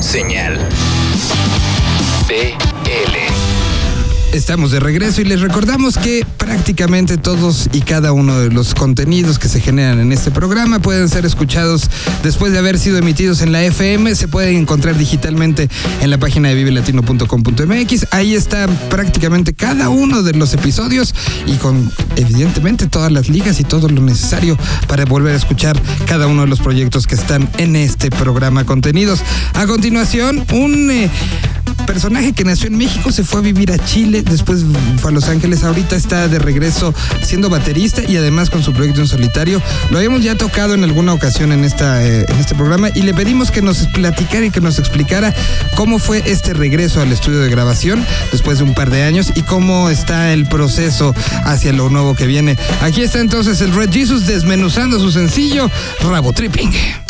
Señal. Estamos de regreso y les recordamos que prácticamente todos y cada uno de los contenidos que se generan en este programa pueden ser escuchados después de haber sido emitidos en la FM. Se pueden encontrar digitalmente en la página de vivelatino.com.mx. Ahí está prácticamente cada uno de los episodios y con evidentemente todas las ligas y todo lo necesario para volver a escuchar cada uno de los proyectos que están en este programa contenidos. A continuación, un... Eh, personaje que nació en México se fue a vivir a Chile, después fue a Los Ángeles, ahorita está de regreso siendo baterista y además con su proyecto en solitario. Lo habíamos ya tocado en alguna ocasión en, eh, en este programa y le pedimos que nos platicara y que nos explicara cómo fue este regreso al estudio de grabación después de un par de años y cómo está el proceso hacia lo nuevo que viene. Aquí está entonces el Red Jesus desmenuzando su sencillo Rabo Tripping.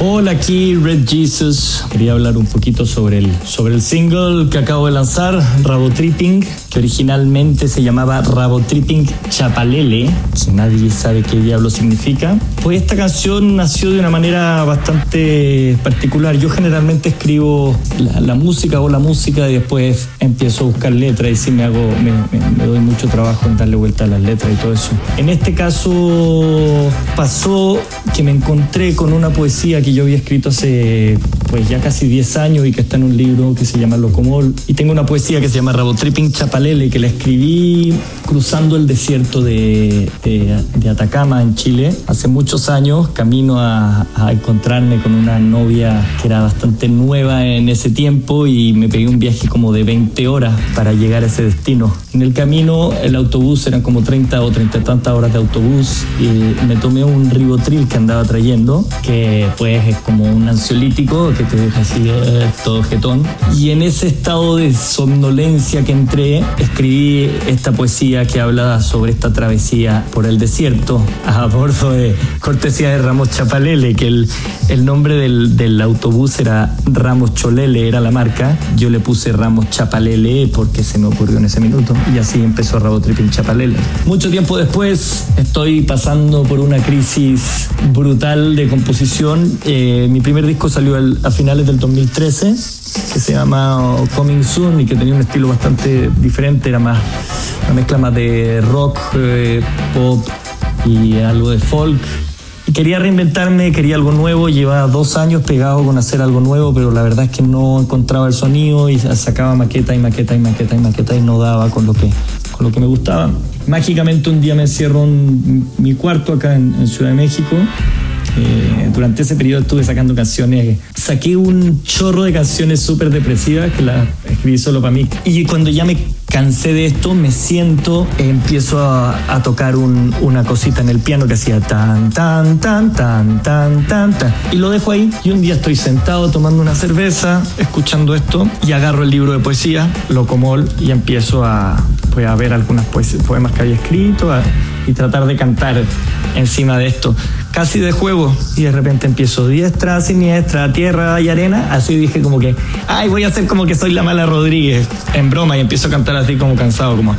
Hola, aquí Red Jesus. Quería hablar un poquito sobre el, sobre el single que acabo de lanzar, Rabo Tripping, que originalmente se llamaba Rabo Tripping Chapalele, que nadie sabe qué diablo significa. Pues esta canción nació de una manera bastante particular. Yo generalmente escribo la, música o la música y después empiezo a buscar letras y sí me hago, me doy mucho trabajo en darle vuelta a las letras y todo eso. En este caso pasó que me encontré con una poesía que yo había escrito hace pues ya casi 10 años y que está en un libro que se llama Locomol. Y tengo una poesía que se llama Rabotripping Chapalele que la escribí cruzando el desierto de, de, Atacama en Chile hace muchos años, camino a, a, encontrarme con una novia que era bastante nueva en ese tiempo y me pegué un viaje como de 20 horas para llegar a ese destino. En el camino el autobús eran como 30 o 30 y tantas horas de autobús y me tomé un ribotril que andaba trayendo que pues es como un ansiolítico que te deja así eh, todo jetón. Y en ese estado de somnolencia que entré, escribí esta poesía que habla sobre esta travesía por el desierto a bordo de cortesía de Ramos Chapalele, que el, el nombre del, del autobús era Ramos Cholele, era la marca. Yo le puse Ramos Chapalele porque se me ocurrió en ese minuto. Y así empezó Rabo Chapalele. Mucho tiempo después estoy pasando por una crisis brutal de composición. Eh, mi primer disco salió a finales del 2013, que se llama Coming Soon y que tenía un estilo bastante diferente, era más una mezcla más de rock, eh, pop y algo de folk. Quería reinventarme, quería algo nuevo, llevaba dos años pegado con hacer algo nuevo, pero la verdad es que no encontraba el sonido y sacaba maqueta y maqueta y maqueta y maqueta y no daba con lo que, lo que me gustaba. Mágicamente un día me encierro en mi cuarto acá en Ciudad de México eh, durante ese periodo estuve sacando canciones. Saqué un chorro de canciones súper depresivas que las escribí solo para mí. Y cuando ya me cansé de esto, me siento, empiezo a, tocar una cosita en el piano que hacía tan, tan, tan, tan, tan, tan, tan. Y lo dejo ahí. Y un día estoy sentado tomando una cerveza, escuchando esto, y agarro el libro de poesía, lo comol, y empiezo a, pues, a ver algunos poemas que había escrito y tratar de cantar encima de esto casi de juego y de repente empiezo diestra, siniestra, tierra y arena. Así dije como que, ay, voy a hacer como que soy la mala Rodríguez en broma y empiezo a cantar así como cansado, como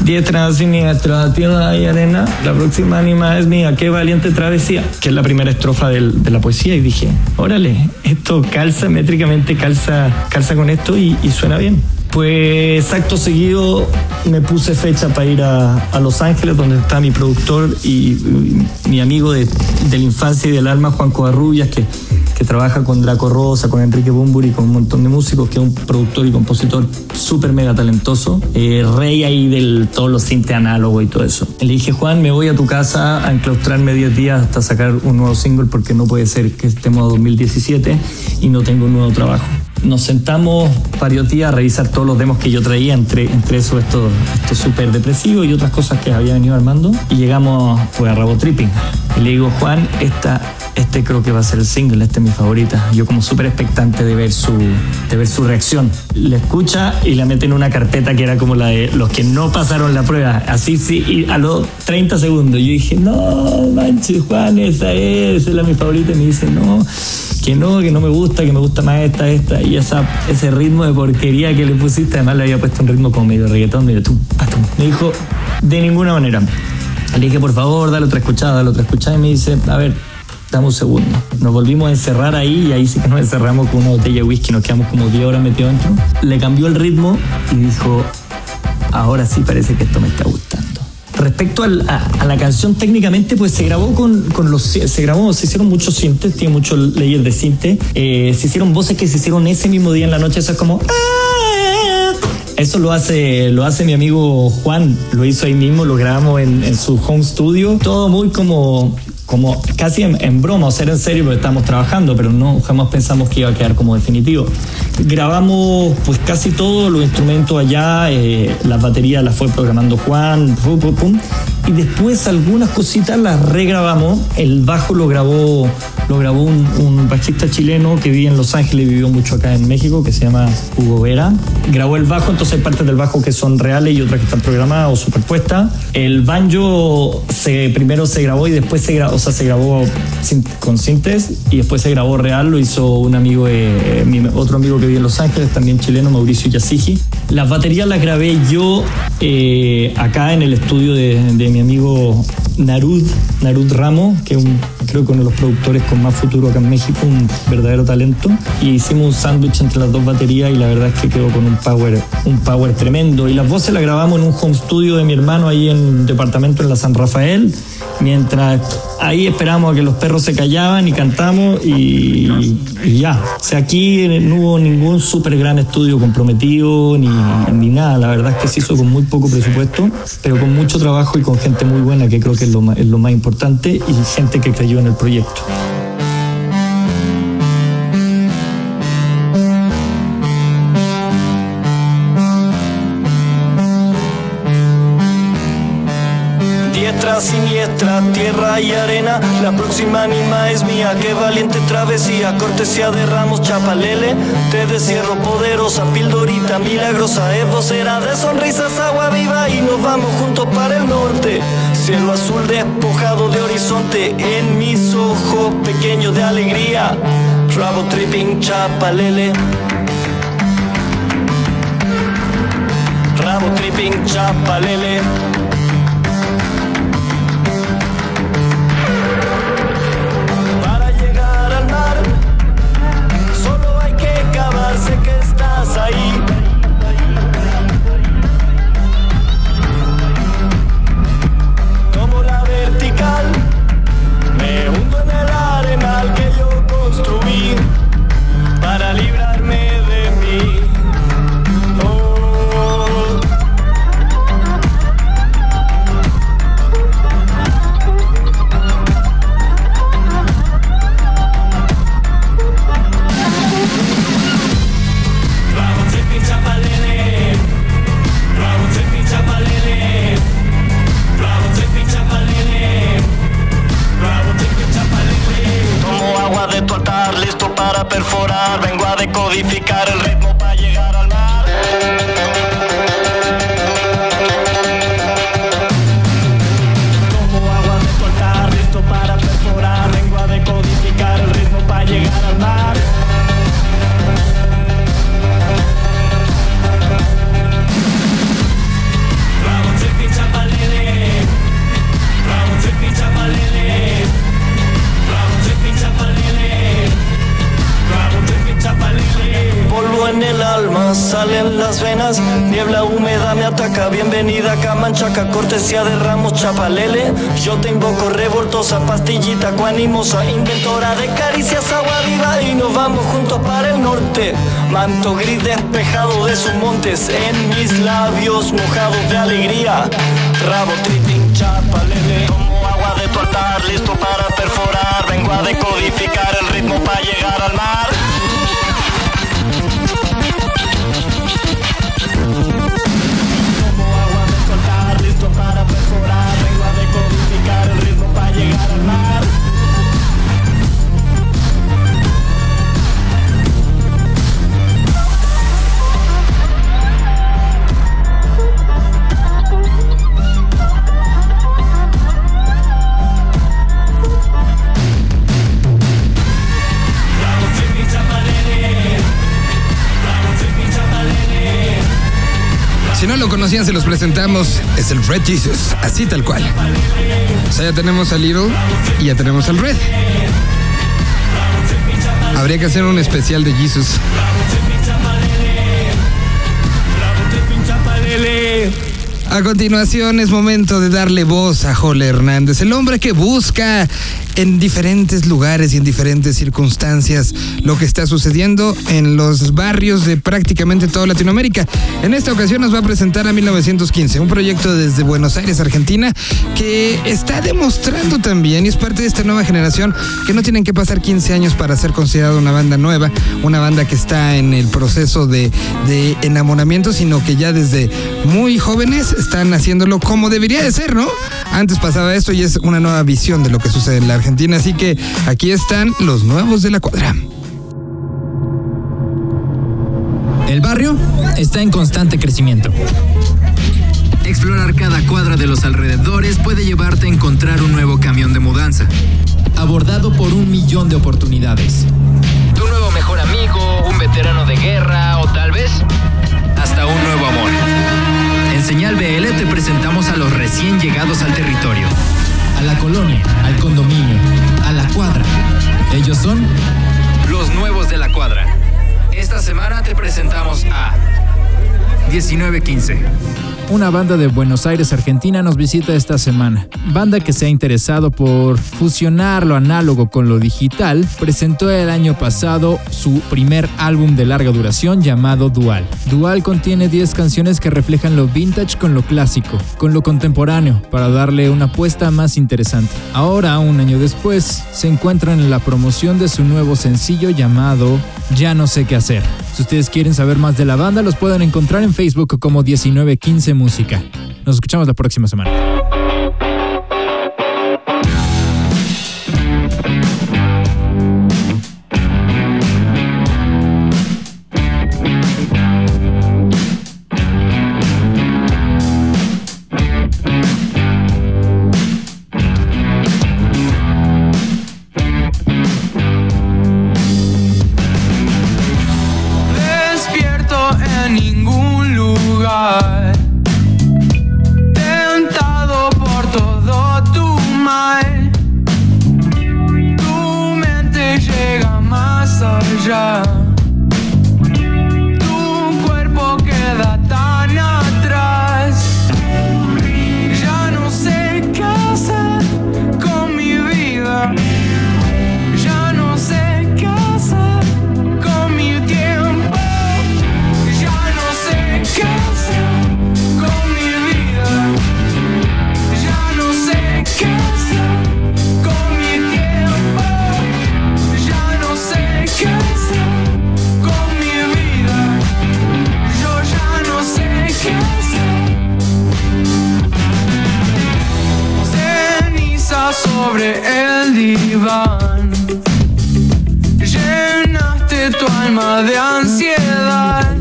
diestra, siniestra, tierra y arena. La próxima anima es mía, qué valiente travesía, que es la primera estrofa de la poesía y dije, órale, esto calza métricamente, calza, calza con esto y suena bien. Pues acto seguido me puse fecha para ir a, Los Ángeles, donde está mi productor y, mi amigo de, la infancia y del alma, Juan Covarrubias, que, que trabaja con Draco Rosa, con Enrique Bumburi, con un montón de músicos, que es un productor y compositor súper mega talentoso, eh, rey ahí del todos los cintes análogos y todo eso. Le dije, Juan, me voy a tu casa a enclaustrarme 10 días hasta sacar un nuevo single porque no puede ser que estemos a 2017 y no tengo un nuevo trabajo nos sentamos varios días a revisar todos los demos que yo traía, entre, entre eso esto, súper depresivo y otras cosas que había venido armando, y llegamos pues, a Rabo Tripping. Y le digo, Juan, esta este creo que va a ser el single, este es mi favorita. Yo como súper expectante de ver, su, de ver su reacción. La escucha y la mete en una carpeta que era como la de los que no pasaron la prueba. Así sí, y a los 30 segundos yo dije, no, manches Juan, esa es, esa es la mi favorita. Y me dice, no, que no, que no me gusta, que me gusta más esta, esta. Y esa, ese ritmo de porquería que le pusiste, además le había puesto un ritmo como medio reggaetón, medio tú, Me dijo, de ninguna manera. Le dije, por favor, dale otra escuchada, dale otra escuchada. Y me dice, a ver, dame un segundo. Nos volvimos a encerrar ahí y ahí sí que nos encerramos con una botella de whisky, nos quedamos como 10 horas metidos dentro. Le cambió el ritmo y dijo, ahora sí parece que esto me está gustando. Respecto a, la canción, técnicamente, pues se grabó con, con, los. Se grabó, se hicieron muchos sintes, tiene muchos layers de sinte. Eh, se hicieron voces que se hicieron ese mismo día en la noche, eso es como. Ah". Eso lo hace, lo hace mi amigo Juan, lo hizo ahí mismo, lo grabamos en, en su home studio. Todo muy como como casi en, broma, o sea, en serio, porque estamos trabajando, pero no jamás pensamos que iba a quedar como definitivo. Grabamos pues casi todos los instrumentos allá, eh, las baterías las fue programando Juan, y después algunas cositas las regrabamos. El bajo lo grabó, lo grabó un, un bajista chileno que vive en Los Ángeles, vivió mucho acá en México, que se llama Hugo Vera. Grabó el bajo, entonces hay partes del bajo que son reales y otras que están programadas o superpuestas. El banjo se, primero se grabó y después se grabó o sea, se grabó con sintes y después se grabó real, lo hizo un amigo, eh, otro amigo que vive en Los Ángeles, también chileno, Mauricio Yasigi. Las baterías las grabé yo eh, acá en el estudio de, mi amigo Narud, Narud Ramos, que es un, creo que uno de los productores con más futuro acá en México, un verdadero talento. Y hicimos un sándwich entre las dos baterías y la verdad es que quedó con un power, un power tremendo. Y las voces las grabamos en un home studio de mi hermano ahí en un departamento en la San Rafael, mientras ahí esperamos a que los perros se callaban y cantamos y, ya. O sea, aquí no hubo ningún súper gran estudio comprometido ni, ni, nada. La verdad es que se hizo con muy poco presupuesto, pero con mucho trabajo y con gente muy buena, que creo que es lo más importante, y gente que creyó en el proyecto. siniestra, tierra y arena. La próxima anima es mía, qué valiente travesía. Cortesía de ramos, chapalele. Te descierro poderosa, pildorita milagrosa. Es vocera de sonrisas, agua viva. Y nos vamos juntos para el norte. Cielo azul despojado de horizonte. En mis ojos pequeños de alegría. Rabo tripping, chapalele. Rabo tripping, chapalele. Animosa, inventora de caricias, agua viva y nos vamos juntos para el norte. Manto gris despejado de sus montes, en mis labios mojados de alegría. Rabo tripping, chapalele, como agua de tu listo para perforar. Vengo a decodificar el ritmo para llegar al mar. Se los presentamos. Es el Red Jesus, así tal cual. O sea, ya tenemos al Little y ya tenemos al Red. Habría que hacer un especial de Jesus. A continuación es momento de darle voz a Jole Hernández, el hombre que busca en diferentes lugares y en diferentes circunstancias lo que está sucediendo en los barrios de prácticamente toda Latinoamérica. En esta ocasión nos va a presentar a 1915, un proyecto desde Buenos Aires, Argentina, que está demostrando también, y es parte de esta nueva generación, que no tienen que pasar 15 años para ser considerada una banda nueva, una banda que está en el proceso de, de enamoramiento, sino que ya desde muy jóvenes están haciéndolo como debería de ser, ¿no? Antes pasaba esto y es una nueva visión de lo que sucede en la Argentina, así que aquí están los nuevos de la cuadra. El barrio está en constante crecimiento. Explorar cada cuadra de los alrededores puede llevarte a encontrar un nuevo camión de mudanza. Abordado por un millón de oportunidades. Tu nuevo mejor amigo, un veterano de guerra o tal vez hasta un nuevo amor. En Señal BL te presentamos a los recién llegados al territorio. A la colonia, al condominio, a la cuadra. Ellos son Los nuevos de la cuadra. Esta semana te presentamos a 1915. Una banda de Buenos Aires, Argentina nos visita esta semana. Banda que se ha interesado por fusionar lo análogo con lo digital, presentó el año pasado su primer álbum de larga duración llamado Dual. Dual contiene 10 canciones que reflejan lo vintage con lo clásico, con lo contemporáneo, para darle una apuesta más interesante. Ahora, un año después, se encuentran en la promoción de su nuevo sencillo llamado Ya no sé qué hacer. Si ustedes quieren saber más de la banda, los pueden encontrar en Facebook como 1915 Música. Nos escuchamos la próxima semana. Sobre el diván. Llenaste tu alma de ansiedad.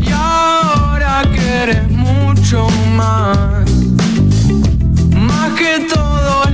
Y ahora quieres mucho más. Más que todo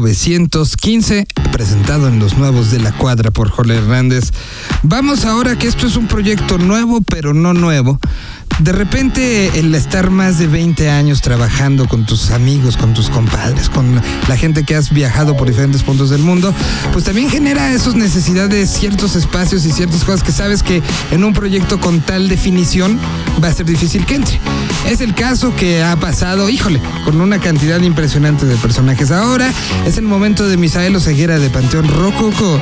1915, presentado en Los Nuevos de la Cuadra por Jorge Hernández. Vamos ahora que esto es un proyecto nuevo, pero no nuevo. De repente el estar más de 20 años trabajando con tus amigos, con tus compadres, con la gente que has viajado por diferentes puntos del mundo, pues también genera esas necesidades, ciertos espacios y ciertas cosas que sabes que en un proyecto con tal definición va a ser difícil que entre. Es el caso que ha pasado, híjole, con una cantidad impresionante de personajes. Ahora es el momento de Misael Oseguera de Panteón Rococo,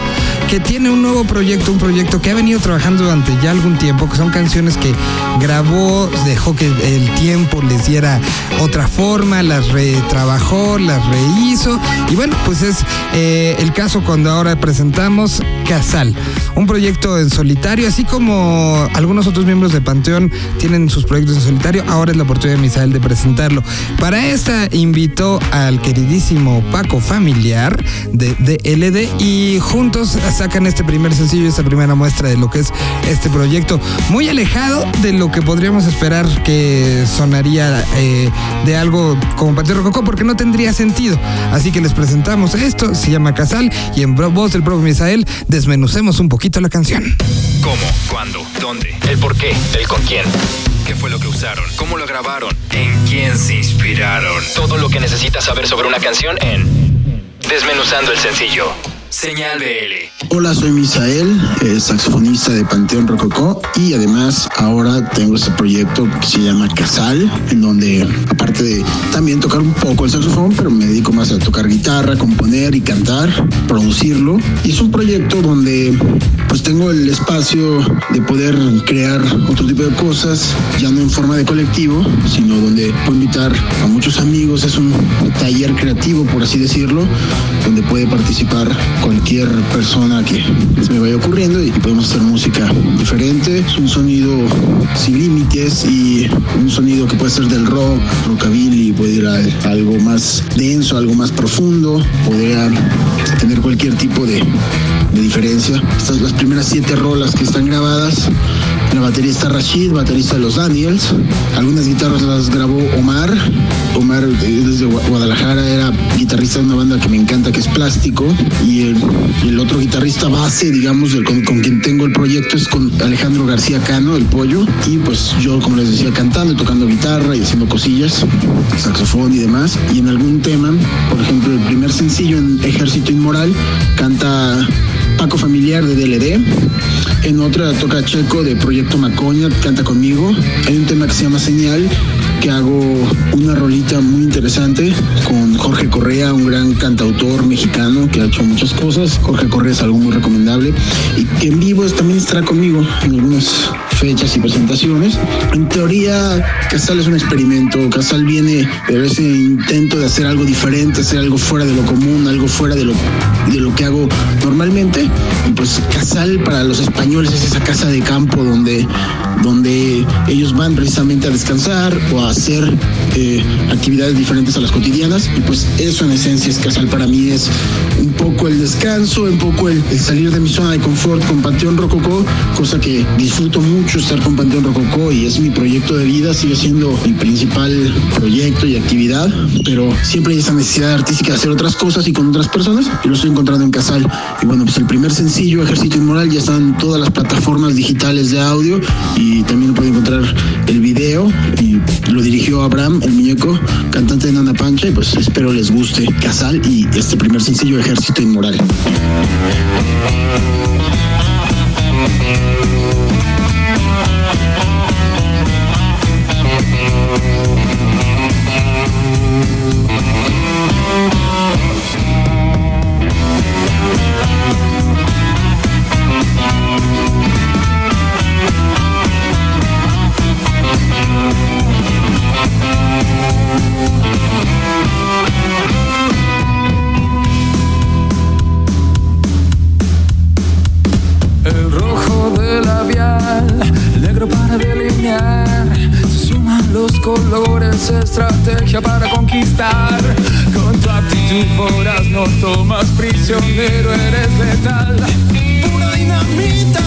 que tiene un nuevo proyecto, un proyecto que ha venido trabajando durante ya algún tiempo, que son canciones que grabó, dejó que el tiempo les diera otra forma, las retrabajó, las rehizo. Y bueno, pues es eh, el caso cuando ahora presentamos Casal, un proyecto en solitario, así como algunos otros miembros de Panteón tienen sus proyectos en solitario, ahora es la oportunidad de Misael de presentarlo. Para esta invitó al queridísimo Paco Familiar de DLD y juntos sacan este primer sencillo, esta primera muestra de lo que es este proyecto, muy alejado de lo que podríamos esperar que sonaría eh, de algo como Panteón Rococó porque no tendría sentido. Así que les presentamos esto, se llama Casal y en voz del propio Misael desmenucemos un poquito la canción. ¿Cómo? ¿Cuándo? ¿Dónde? ¿El por qué? ¿El con quién? ¿Qué fue lo que usaron? ¿Cómo lo grabaron? ¿En quién se inspiraron? Todo lo que necesitas saber sobre una canción en Desmenuzando el sencillo. Señal BL. Hola, soy Misael, eh, saxofonista de Panteón Rococó y además ahora tengo este proyecto que se llama Casal, en donde aparte de también tocar un poco el saxofón, pero me dedico más a tocar guitarra, componer y cantar, producirlo. Y es un proyecto donde pues tengo el espacio de poder crear otro tipo de cosas, ya no en forma de colectivo, sino donde puedo invitar a muchos amigos, es un taller creativo, por así decirlo, donde puede participar cualquier persona que se me vaya ocurriendo y podemos hacer música diferente. Es un sonido sin límites y un sonido que puede ser del rock, rockabilly, puede ir a algo más denso, algo más profundo, podría tener cualquier tipo de, de diferencia. Estas las primeras siete rolas que están grabadas. La batería está Rashid, baterista de los Daniels. Algunas guitarras las grabó Omar. Omar eh, desde Gua- Guadalajara era guitarrista de una banda que me encanta que es Plástico. Y el, otro guitarrista base, digamos, con, con quien tengo el proyecto es con Alejandro García Cano, el pollo. Y pues yo, como les decía, cantando tocando guitarra y haciendo cosillas, saxofón y demás. Y en algún tema, por ejemplo, el primer sencillo en Ejército Inmoral canta Paco Familiar de DLD. En otra toca Checo de Proyecto Macoña, canta conmigo. Hay un tema que se llama Señal, que hago una rolita muy interesante con Jorge Correa, un gran cantautor mexicano que ha hecho muchas cosas. Jorge Correa es algo muy recomendable y que en vivo también estará conmigo en algunas fechas y presentaciones. En teoría, Casal es un experimento. Casal viene de ese intento de hacer algo diferente, hacer algo fuera de lo común, algo fuera de lo, de lo que hago normalmente. Y pues Casal para los españoles es esa casa de campo donde, donde ellos van precisamente a descansar o a hacer eh, actividades diferentes a las cotidianas. Y pues eso en esencia es Casal para mí es un poco el descanso, un poco el, el salir de mi zona de confort con Panteón Rococó, cosa que disfruto mucho estar con Panteón Rococó y es mi proyecto de vida, sigue siendo mi principal proyecto y actividad, pero siempre hay esa necesidad artística de hacer otras cosas y con otras personas y lo estoy encontrando en Casal. Y bueno, pues el primer sencillo, Ejército Inmoral, ya está en todas las plataformas digitales de audio y también puede encontrar el video y lo dirigió Abraham, el muñeco, cantante de Nana Pancha y pues espero les guste Casal y este primer sencillo, Ejército Inmoral. El rojo de labial, negro para delinear. Se suman los colores, estrategia para conquistar. Con tu actitud voraz no tomas prisionero, eres letal. Pura dinamita,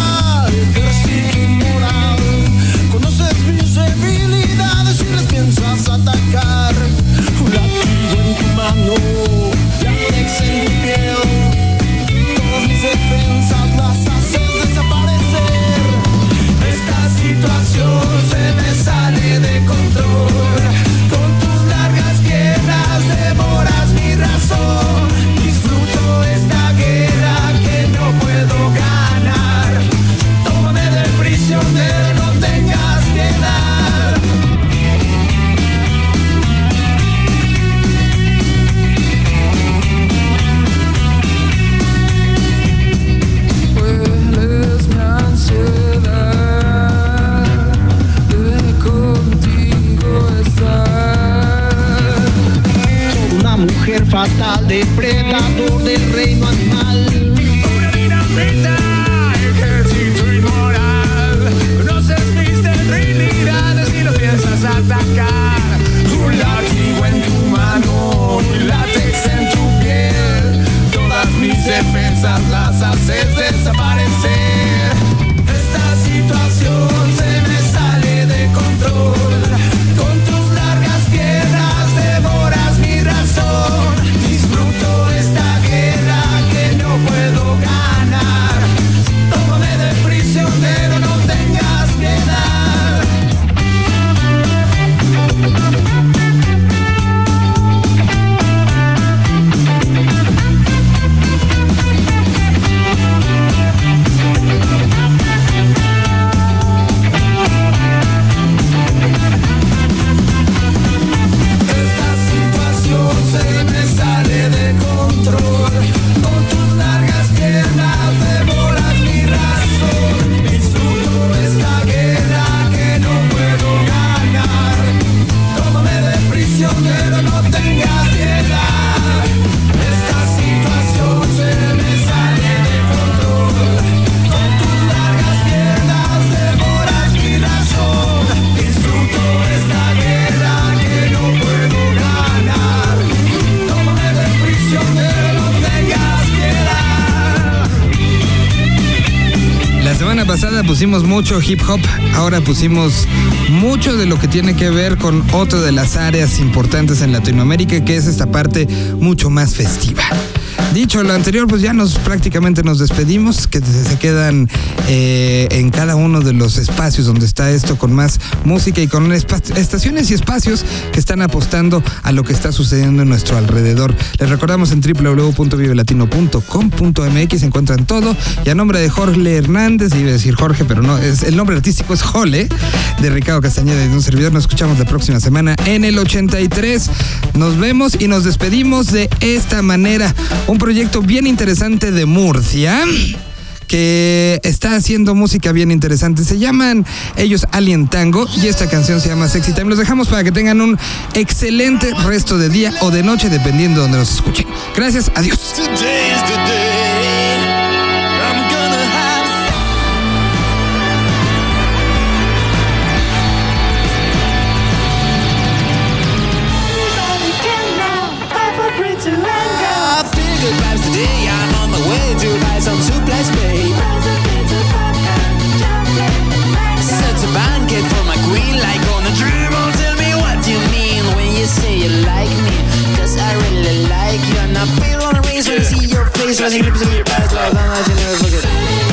pusimos mucho hip hop, ahora pusimos mucho de lo que tiene que ver con otra de las áreas importantes en Latinoamérica, que es esta parte mucho más festiva. Dicho lo anterior, pues ya nos prácticamente nos despedimos, que se quedan eh, en cada uno de los espacios donde está esto con más música y con estaciones y espacios que están apostando a lo que está sucediendo en nuestro alrededor. Les recordamos en www.vivelatino.com.mx se encuentran todo y a nombre de Jorge Hernández, iba a decir Jorge, pero no, es, el nombre artístico es Jole, de Ricardo Castañeda y de un servidor. Nos escuchamos la próxima semana en el 83. Nos vemos y nos despedimos de esta manera. Un proyecto bien interesante de Murcia que está haciendo música bien interesante. Se llaman ellos Alien Tango y esta canción se llama Sexy Time. Los dejamos para que tengan un excelente resto de día o de noche, dependiendo de donde nos escuchen. Gracias, adiós. The today. I'm on my way to buy some supplies, babe. Set a banquet for my queen like on a dream. Oh, tell me what you mean when you say you like me. Cause I really like you and I feel on a race when I see your face. Rising lips in your past love. I'm not you never forget.